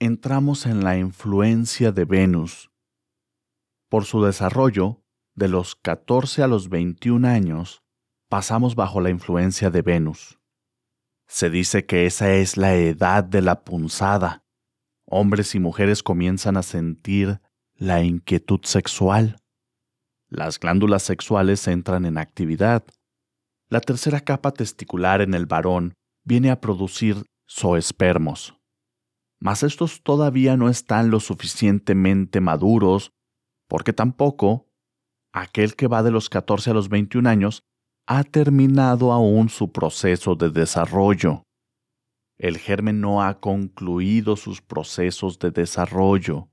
entramos en la influencia de Venus. Por su desarrollo, de los 14 a los 21 años, pasamos bajo la influencia de Venus. Se dice que esa es la edad de la punzada. Hombres y mujeres comienzan a sentir la inquietud sexual. Las glándulas sexuales entran en actividad. La tercera capa testicular en el varón viene a producir zoespermos mas estos todavía no están lo suficientemente maduros, porque tampoco aquel que va de los 14 a los 21 años ha terminado aún su proceso de desarrollo. El germen no ha concluido sus procesos de desarrollo.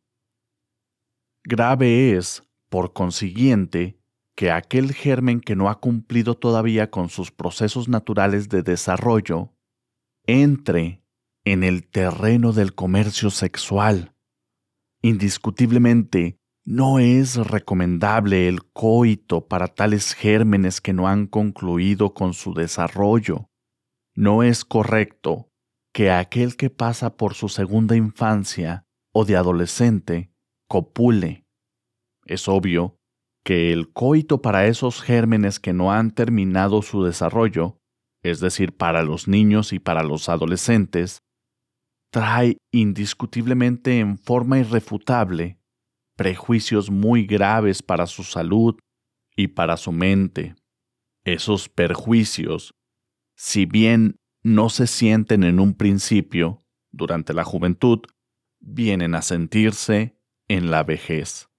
Grave es, por consiguiente, que aquel germen que no ha cumplido todavía con sus procesos naturales de desarrollo entre en el terreno del comercio sexual. Indiscutiblemente, no es recomendable el coito para tales gérmenes que no han concluido con su desarrollo. No es correcto que aquel que pasa por su segunda infancia o de adolescente copule. Es obvio que el coito para esos gérmenes que no han terminado su desarrollo, es decir, para los niños y para los adolescentes, trae indiscutiblemente en forma irrefutable prejuicios muy graves para su salud y para su mente. Esos perjuicios, si bien no se sienten en un principio, durante la juventud, vienen a sentirse en la vejez.